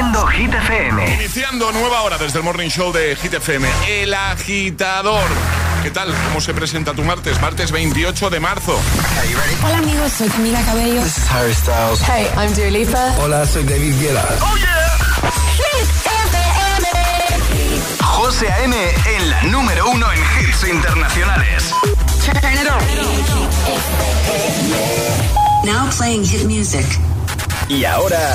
Haciendo Hit FM. Iniciando nueva hora desde el Morning Show de Hit FM. El agitador. ¿Qué tal? ¿Cómo se presenta tu martes? Martes 28 de marzo. Hola amigos, soy Camila Cabello. This is Harry Styles. Hey, I'm Dua Lipa. Hola, soy David Guetta. ¡Oh, yeah! Hit FM. José A.M. en la número uno en hits internacionales. Turn it on. Now playing hit music. Y ahora...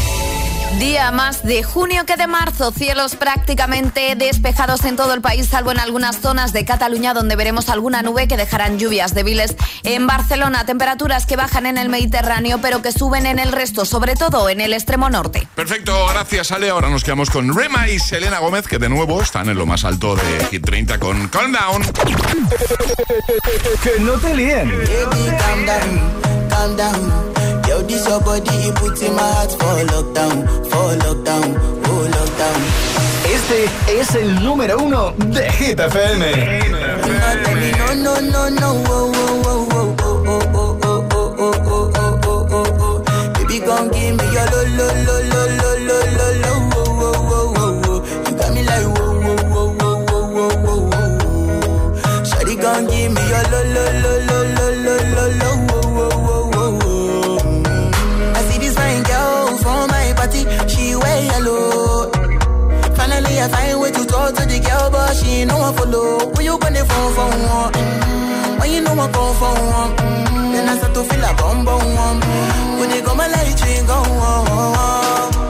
Día más de junio que de marzo, cielos prácticamente despejados en todo el país, salvo en algunas zonas de Cataluña donde veremos alguna nube que dejarán lluvias débiles. En Barcelona, temperaturas que bajan en el Mediterráneo, pero que suben en el resto, sobre todo en el extremo norte. Perfecto, gracias Ale. Ahora nos quedamos con Rema y Selena Gómez, que de nuevo están en lo más alto de Hit 30 con Calm Down. que no te líen. calm down, calm down. This your body, it puts in my heart for lockdown, for lockdown, oh lockdown. Este es el número uno de Hit FM. No, no, no, no, oh, oh, oh, oh, oh, oh, oh, oh, oh, oh, oh, oh, oh, oh. Baby, gon' give me your lo, lo, lo, lo, lo, lo, lo, lo, oh, oh, oh, oh, oh. You got me like whoa, whoa, whoa, whoa, whoa, whoa, whoa, whoa. Shawty gon' give me your lo, lo, lo, lo, lo, I find way to talk to the girl, but she ain't no one follow. When you gonna phone for one? Mm-hmm. When you know I come for one? Mm-hmm. Then I start to feel a bum bum. Mm-hmm. When you go my light, you go on.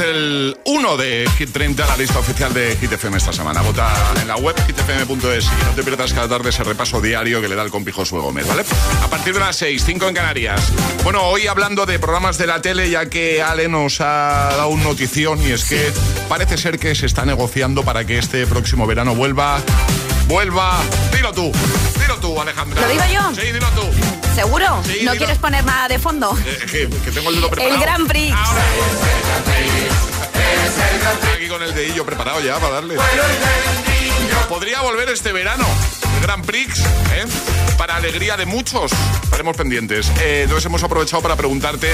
El 1 de Hit 30, la lista oficial de Hit FM esta semana. Vota en la web hitfm.es y no te pierdas cada tarde ese repaso diario que le da el compijo su Gómez, ¿vale? A partir de las 6, 5 en Canarias. Bueno, hoy hablando de programas de la tele, ya que Ale nos ha dado una notición y es que parece ser que se está negociando para que este próximo verano vuelva. Vuelva. Dilo tú. Dilo tú, Alejandra. ¿Lo digo yo? Sí, dilo tú. ¿Seguro? Sí, ¿No dilo. quieres poner nada de fondo? Eh, que, que tengo el dedo preparado. El Grand Prix. Ahora. Aquí con el dedillo preparado ya para darle. Podría volver este verano. El Grand Prix, ¿eh? Para alegría de muchos. Estaremos pendientes. Eh, entonces hemos aprovechado para preguntarte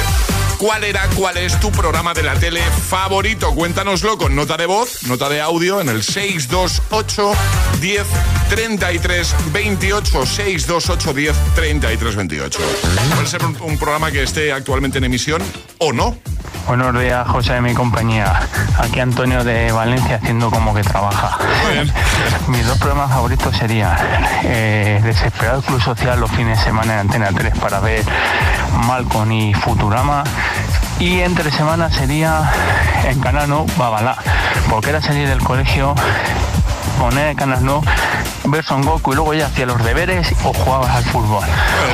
cuál era, cuál es tu programa de la tele favorito. Cuéntanoslo con nota de voz, nota de audio en el 628 10 33 28 628 10 33 28. Puede ser un, un programa que esté actualmente en emisión o no. Buenos días, José de mi compañía. Aquí Antonio de Valencia haciendo como que trabaja. Muy bien. Mis dos programas favoritos serían eh, Desesperado Club Social los fines de semana en Antena 3 para ver Malcolm y Futurama Y entre semana sería en Canal No Babalá, porque era salir del colegio, poner Canal No, ver Son Goku y luego ya hacía los deberes o jugabas al fútbol.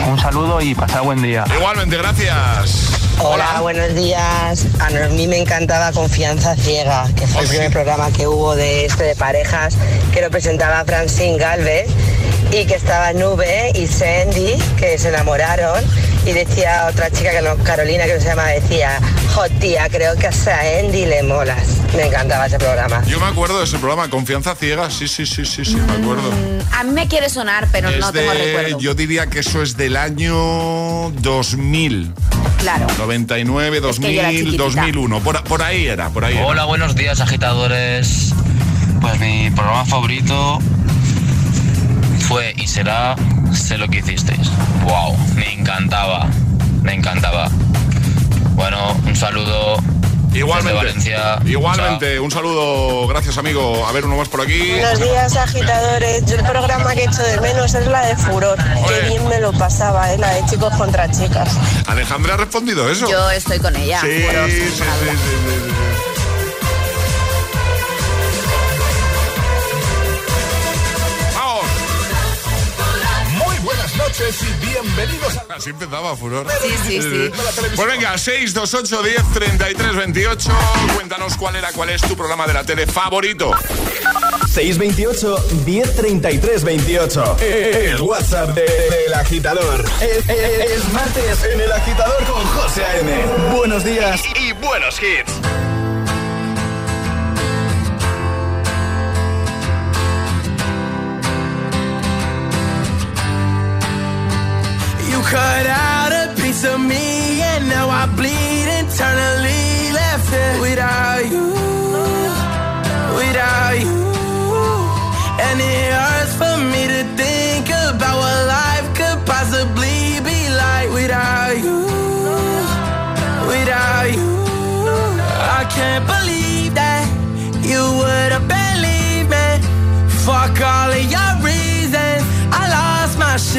Un saludo y pasad buen día. Igualmente, gracias. Hola, buenos días. A mí me encantaba Confianza Ciega, que fue el primer programa que hubo de este de parejas, que lo presentaba Francine Galvez y que estaba Nube y Sandy, que se enamoraron. Y decía otra chica, que no, Carolina, que no se llama, decía, jo tía, creo que a Sandy le molas. Me encantaba ese programa. Yo me acuerdo de ese programa, Confianza Ciega, sí, sí, sí, sí, sí, me acuerdo. A mí me quiere sonar, pero Es no tengo recuerdo. yo diría que eso es del año 2000. Claro. 99, Es que yo era 2000, chiquitita. 2001. Por, por ahí era, por ahí era. Hola, buenos días agitadores. Pues mi programa favorito fue y será Sé lo que hicisteis. Wow, me encantaba, me encantaba. Bueno, un saludo. Igualmente. Valencia. Igualmente, un saludo, gracias amigo. A ver, uno más por aquí. Buenos días, agitadores. Yo el programa que echo de menos es la de Furor. Qué bien me lo pasaba, ¿eh? la de chicos contra chicas. Alejandra ha respondido eso. Yo estoy con ella. Sí, sí, sí, noches y bienvenidos a... Así empezaba Furor. Sí, sí, sí. Pues venga, 628 10 33 28. Cuéntanos cuál era, cuál es tu programa de la tele favorito. 628 1033 28. El WhatsApp de- del agitador. Es, es- es martes en el agitador con José A.M. Buenos días y buenos hits. Cut out a piece of me and now I bleed internally left it without you, without you. And it hurts for me to think about what life could possibly be like without you, without you. I can't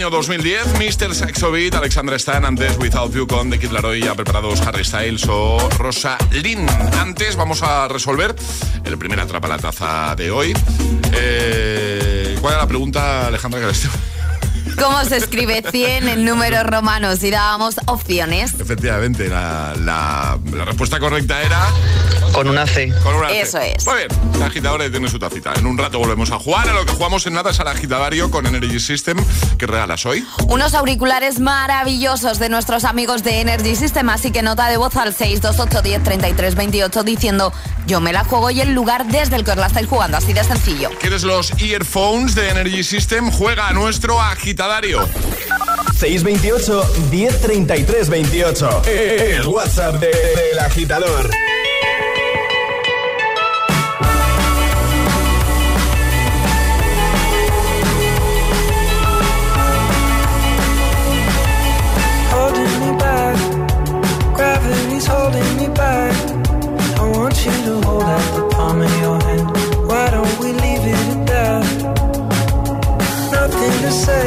Año 2010, Mr. Saxo Beat, Alexandra Stan, antes Without You con The Kid Laroi, ya preparados Harry Styles o Rosa Lynn. Antes vamos a resolver el primer atrapa la taza de hoy. Eh, ¿Cuál era la pregunta, Alejandra, ¿Cómo se escribe 100 en números romanos? Y dábamos opciones. Efectivamente, la, la- la respuesta correcta era... Con una C. Con una C. Eso es. Muy bien, la agitadora tiene su tacita. En un rato volvemos a jugar. A lo que jugamos en nada es al agitadario con Energy System. ¿Qué regalas hoy? Unos auriculares maravillosos de nuestros amigos de Energy System, así que nota de voz al 628 10 33 28 diciendo yo me la juego y el lugar desde el que os la estáis jugando, así de sencillo. ¿Quieres los earphones de Energy System? Juega a nuestro agitadario. 628 1033 28. El WhatsApp de- del agitador. Gravity's holding me back. I want you to hold out the palm of your hand. Why don't we leave it at that? Nothing to say,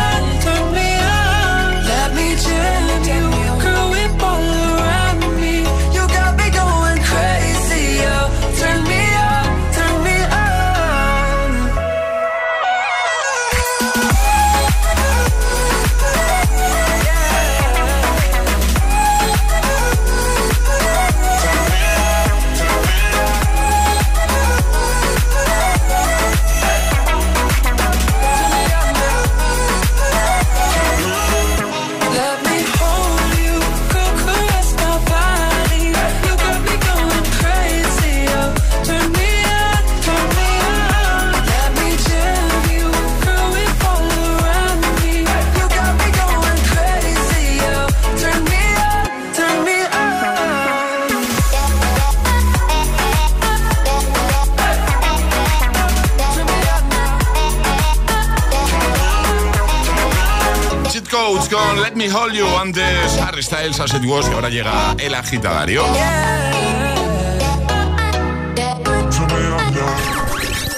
Let Me Hold You. Antes Harry Styles, As It Was y ahora llega el agitadario.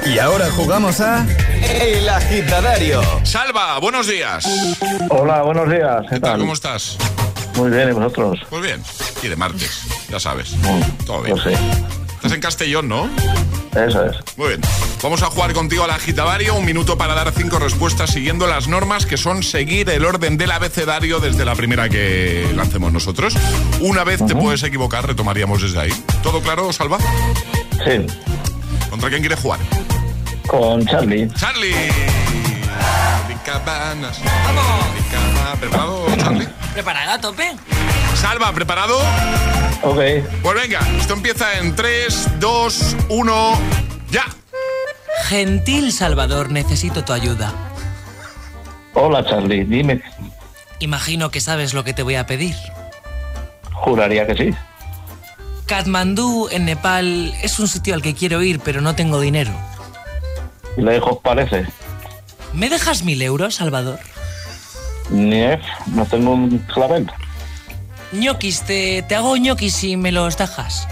Y ahora jugamos a El Agitadario. Salva, buenos días. Hola, buenos días. ¿Qué tal? ¿Cómo estás? Muy bien, ¿y vosotros? Pues bien. Y de martes, ya sabes. Todo bien. Pues sí. Estás en Castellón, ¿no? Eso es. Muy bien. Vamos a jugar contigo al agitadario. Un minuto para dar cinco respuestas siguiendo las normas que son seguir el orden del abecedario desde la primera que lancemos nosotros. Una vez te puedes equivocar, retomaríamos desde ahí. ¿Todo claro, Salva? Sí. ¿Contra quién quieres jugar? Con Charlie. Charlie. Cabanas. ¿Preparado, Charlie? ¿Preparada a tope? Salva, ¿preparado? Ok. Pues venga, esto empieza en 3, 2, 1, ya. Gentil Salvador, necesito tu ayuda. Hola, Charlie. Dime. Imagino que sabes lo que te voy a pedir. Juraría que sí. Katmandú, en Nepal, es un sitio al que quiero ir, pero no tengo dinero. Lejos parece. ¿Me dejas mil euros, Salvador? Nief, no tengo un clavel. ñoquis, te, te hago ñoquis si me los dejas.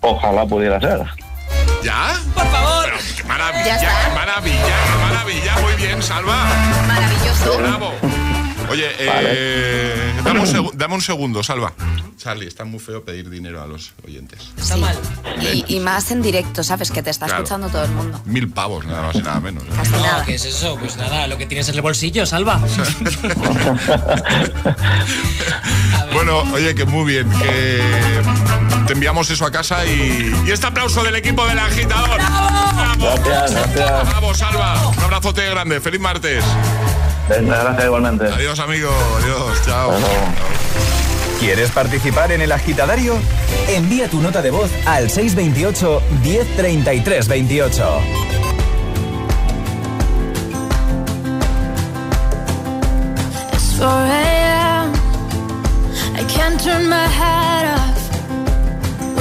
Ojalá pudiera ser. ¿Ya? Por favor. Pero, qué maravilla, qué maravilla, qué maravilla. Muy bien, Salva. Maravilloso. Bravo. Oye, eh, dame, un segu- dame un segundo, Salva. Charlie, está muy feo pedir dinero a los oyentes. Está mal. Y, y más en directo, ¿sabes? Que te está Claro. escuchando todo el mundo. Mil pavos, nada más y nada menos. ¿eh? Casi nada. No, ¿qué es eso? Pues nada, lo que tienes en el bolsillo, Salva. Bueno, oye, que muy bien, que te enviamos eso a casa y, y este aplauso del equipo del agitador. ¡Bravo! Gracias, gracias. ¡Bravo, Salva! Un abrazote grande, feliz martes. Venga, gracias igualmente. Adiós, amigo, adiós, chao. ¿Quieres participar en El Agitadario? Envía tu nota de voz al 628 1033 28. It's 4 a.m. I can't turn my head off.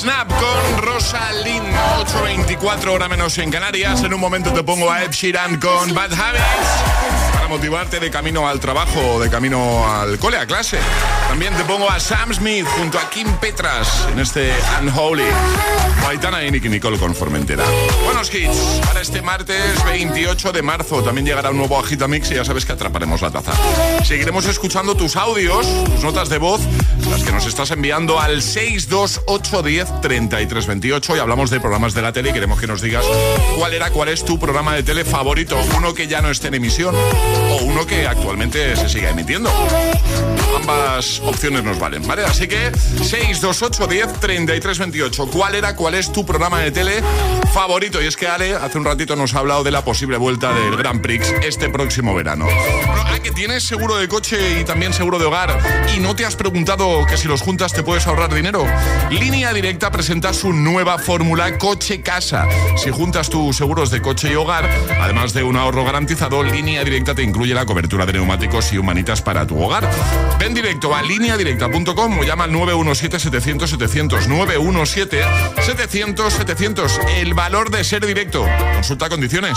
Snap. Con Rosalind, 8.24 hora menos en Canarias. En un momento te pongo a Ed Sheeran con Bad Habits motivarte de camino al trabajo, de camino al cole, a clase. También te pongo a Sam Smith junto a Kim Petras en este Unholy. Aitana y Nicky Nicole con Formentera. Buenos hits para este martes 28 de marzo. También llegará un nuevo Agitamix y ya sabes que atraparemos la taza. Seguiremos escuchando tus audios, tus notas de voz, las que nos estás enviando al 62810 3328 y hablamos de programas de la tele y queremos que nos digas cuál era, cuál es tu programa de tele favorito, uno que ya no esté en emisión o uno que actualmente se siga emitiendo. Ambas opciones nos valen, ¿vale? Así que 62810 3328. ¿Cuál era, cuál es tu programa de tele favorito? Y es que Ale hace un ratito nos ha hablado de la posible vuelta del Grand Prix este próximo verano. Ah, que tienes seguro de coche y también seguro de hogar y no te has preguntado que si los juntas te puedes ahorrar dinero. Línea Directa presenta su nueva fórmula coche-casa. Si juntas tus seguros de coche y hogar, además de un ahorro garantizado, Línea Directa te incluye la cobertura de neumáticos y humanitas para tu hogar. Ven directo a lineadirecta.com o llama al 917-700-700. 917-700-700. El valor de ser directo. Consulta condiciones.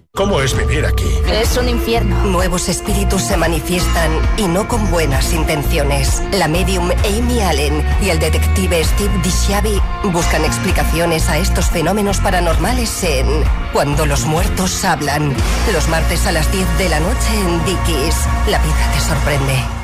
¿Cómo es vivir aquí? Es un infierno. Nuevos espíritus se manifiestan y no con buenas intenciones. La medium Amy Allen y el detective Steve DiShiavi buscan explicaciones a estos fenómenos paranormales en Cuando los muertos hablan. Los martes a las 10 de la noche en Dickies. La vida te sorprende.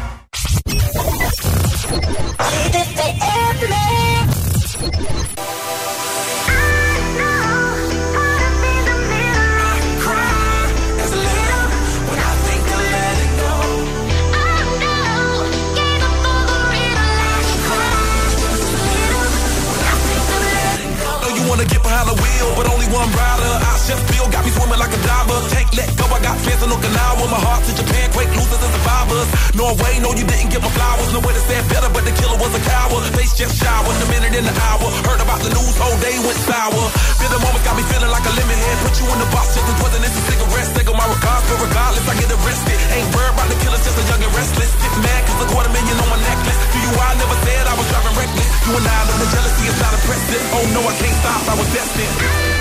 Wanna get behind the wheel, but only one rider. I chef Bill got me swimming like a diver. Can't let go, I got fans in Okinawa. My heart to Japan, quake losers and survivors. Norway, no, you didn't give my flowers. No way to better, but the killer was a coward. Face just shower, a minute in the hour. Heard about the news, whole day went sour. Feel the moment got me feeling like a lemon head. Put you in the box, just poison as a cigarette. Take on my regards, but regardless, I get arrested. Ain't worried about the killers, just a young and restless. Get mad, cause a quarter million on my necklace. To you, I never said I was driving reckless. You and I know the jealousy is not impressive. Oh no, I can't stop, I was destined. Thank you.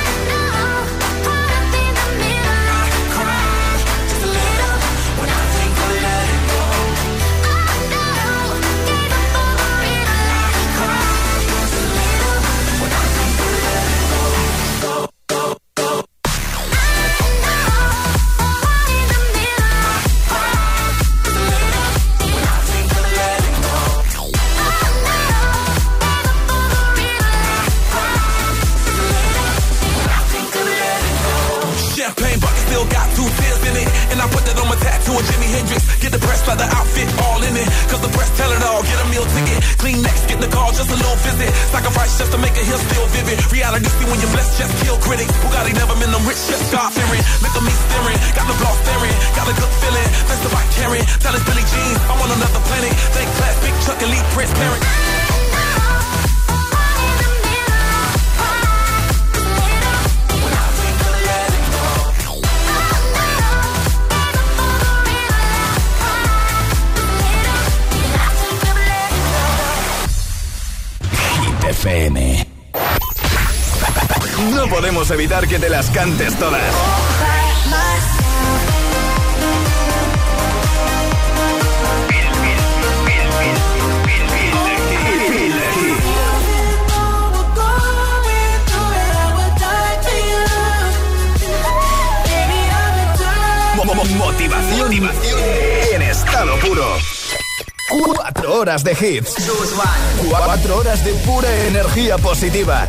Nobody never been rich, just God fearing. Look at me staring, got the block staring, got a good feeling. That's the right caring. Billy I'm on another planet. Thank class, big Prince parent. no podemos evitar que te las cantes todas. Motivación, motivación en estado puro. Cuatro horas de hits. Cuatro horas de pura energía positiva.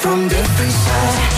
From different sides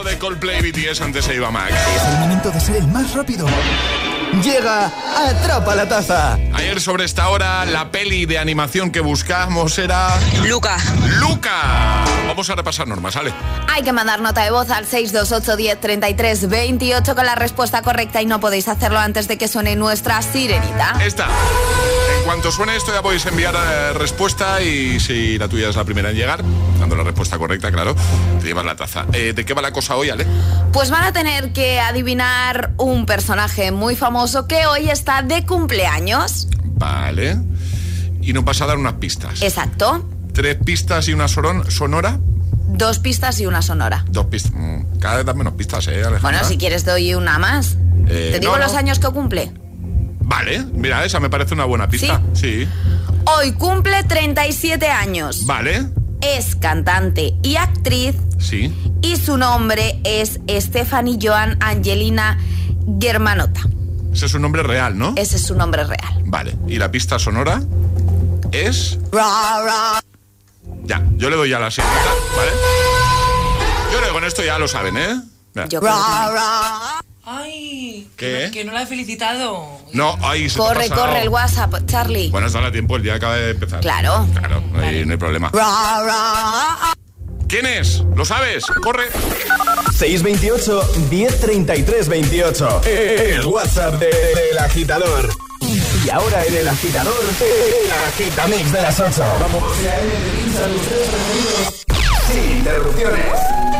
Universe. El mazo de Coldplay BTS antes se iba Max. Es el momento de ser el más rápido. Llega Atrapa la Taza. Ayer sobre esta hora la peli de animación que buscamos era... Luca. Luca. Vamos a repasar normas, ¿vale? Hay que mandar nota de voz al 628 10 33 28 con la respuesta correcta y no podéis hacerlo antes de que suene nuestra sirenita. Esta. Cuanto suene esto ya podéis enviar eh, respuesta y si la tuya es la primera en llegar, dando la respuesta correcta, claro, te llevas la taza. Eh, ¿De qué va la cosa hoy, Ale? Pues van a tener que adivinar un personaje muy famoso que hoy está de cumpleaños. Vale. Y nos vas a dar unas pistas. Exacto. Tres pistas y una sonora. Dos pistas y una sonora. Dos pistas. Mm, Cada vez das menos pistas, ¿eh, Alejandra? Bueno, si quieres doy una más. Eh, ¿Te digo no, los no. años que cumple? Vale, mira, esa me parece una buena pista. Sí. Hoy cumple 37 años. Vale, Es cantante y actriz sí. y su nombre es Stephanie Joan Angelina Germanota. Ese es un nombre real, ¿no? Ese es su nombre real. Vale. ¿Y la pista sonora? Es... Ya, yo le doy ya la siguiente, ¿vale? Yo creo que con esto ya lo saben, ¿eh? Yo creo Ay, ¿Qué? que no la he felicitado. No, ahí se te ha Corre, corre el WhatsApp, Charlie. Bueno, está a tiempo, el día acaba de empezar. Claro. Claro, no hay, no hay problema. ¿Quién es? ¿Lo sabes? Corre. 628 1033 28. El WhatsApp de- del agitador. Y ahora en el agitador, el agitamix de las 8. Vamos. Sin interrupciones.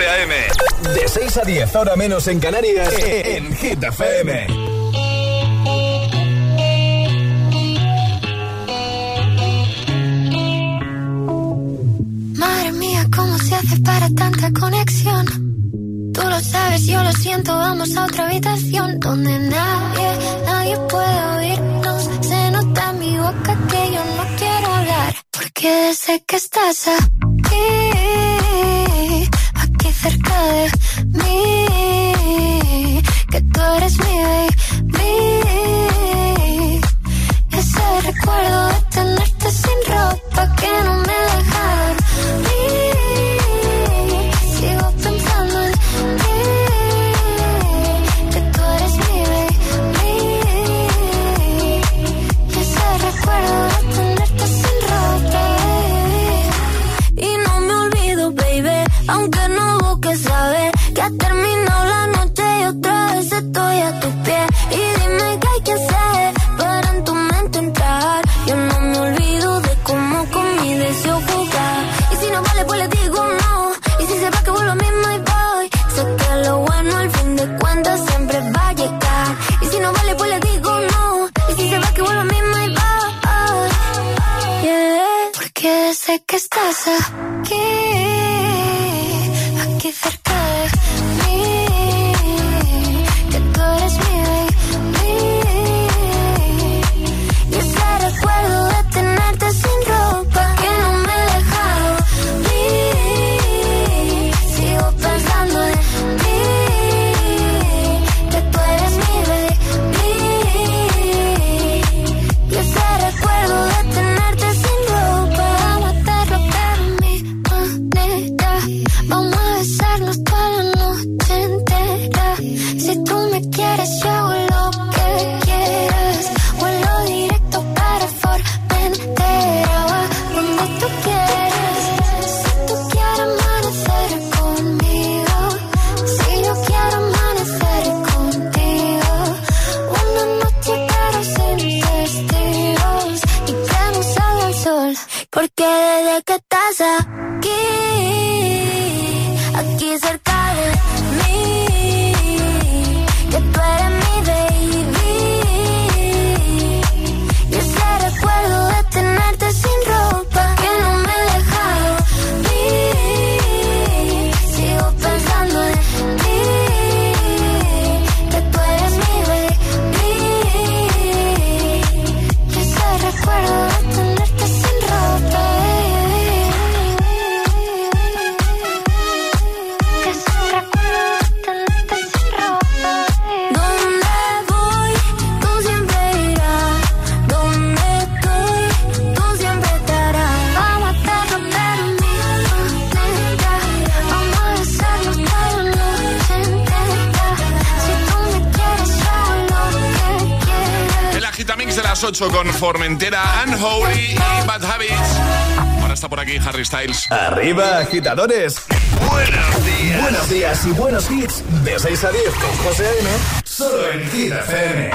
De 6 a 10, ahora menos en Canarias, eh, eh, en Hit FM. Madre mía, ¿cómo se hace para tanta conexión? Tú lo sabes, yo lo siento, vamos a otra habitación donde nadie, nadie puede oírnos. Se nota en mi boca que yo no quiero hablar, porque sé que estás aquí. entera, Unholy y Bad Habits. Ahora está por aquí Harry Styles. Arriba, agitadores. Buenos días. Buenos días y buenos hits. De 6 a 10 con José A.M. Solo en Kid FM.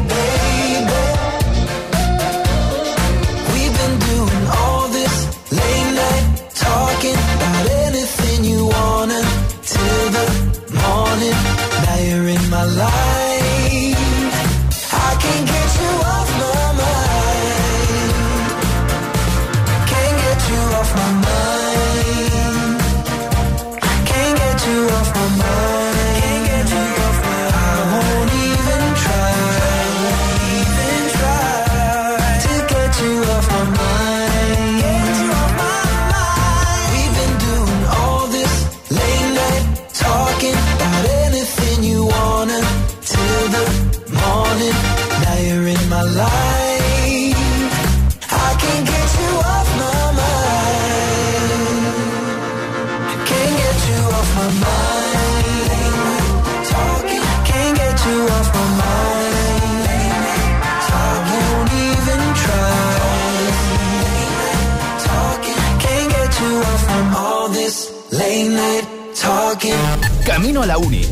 away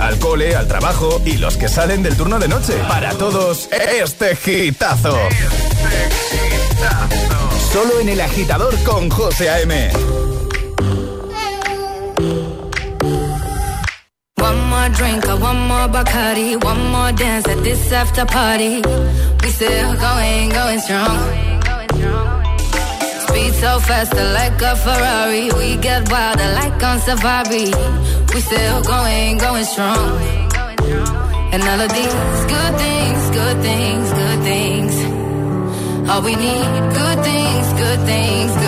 al cole, al trabajo y los que salen del turno de noche. Para todos, este gitazo. Solo en el agitador con José A.M. One more drink, one more Bacardi, one more dance at this after party. We still going, going strong. Speed so fast, like a Ferrari. We get wilder, like on safari. We still going, going strong. And all of these good things, good things, good things. All we need, good things, good things, good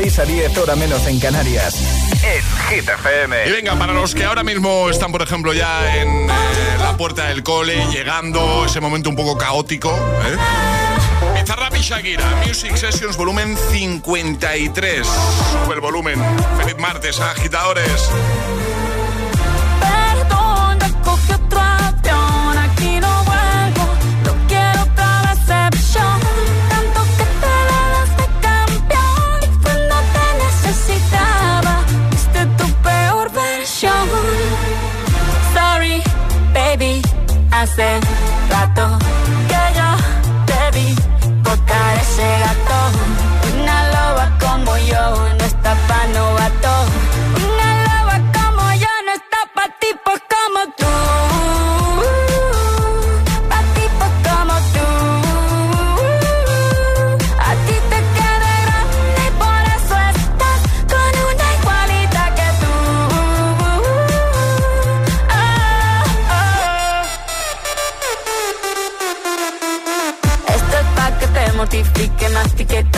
6 a 10 hora menos en Canarias. En Hit FM. Y venga, para los que ahora mismo están, por ejemplo, ya en eh, la puerta del cole, llegando, ese momento un poco caótico, ¿eh? Bizarrap y Shakira, Music Sessions volumen 53. Sube el volumen. Feliz martes, agitadores. Hace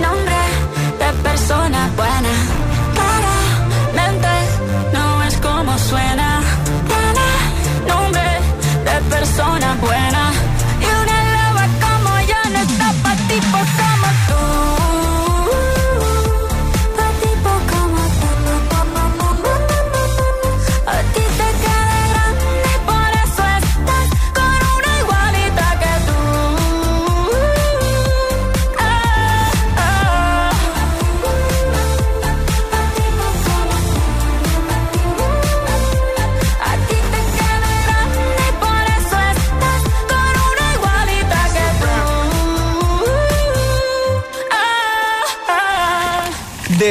nombre de persona buena. Claramente no es como suena. Tiene nombre de persona buena.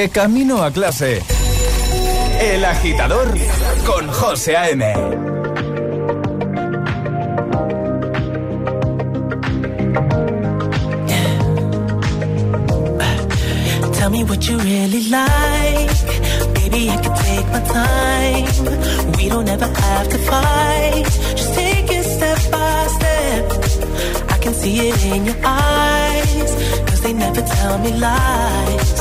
Camino a clase. El agitador con José A.M. Tell me what you really like. Baby, I can take my time. We don't ever have to fight. Just take it step by step. I can see it in your eyes. Cause they never tell me lies.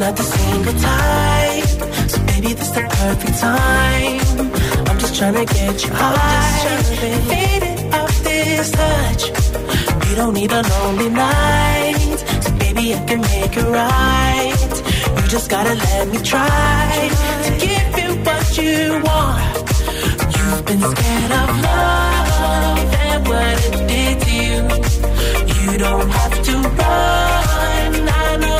Not the single type, so baby, this the perfect time. I'm just trying to get you high, faded off this touch. We don't need a lonely night, so baby, I can make it right. You just gotta let me try to give you what you want. You've been scared of love and what it did to you. You don't have to run. I know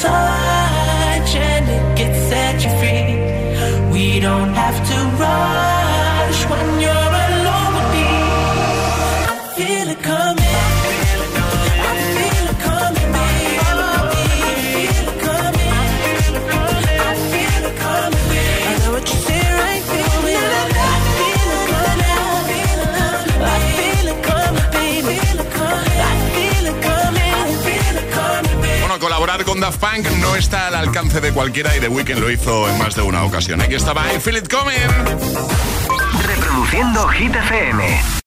time Daft Punk no está al alcance de cualquiera y The Weeknd lo hizo en más de una ocasión. Aquí estaba I Feel It Coming. Reproduciendo Hit FM.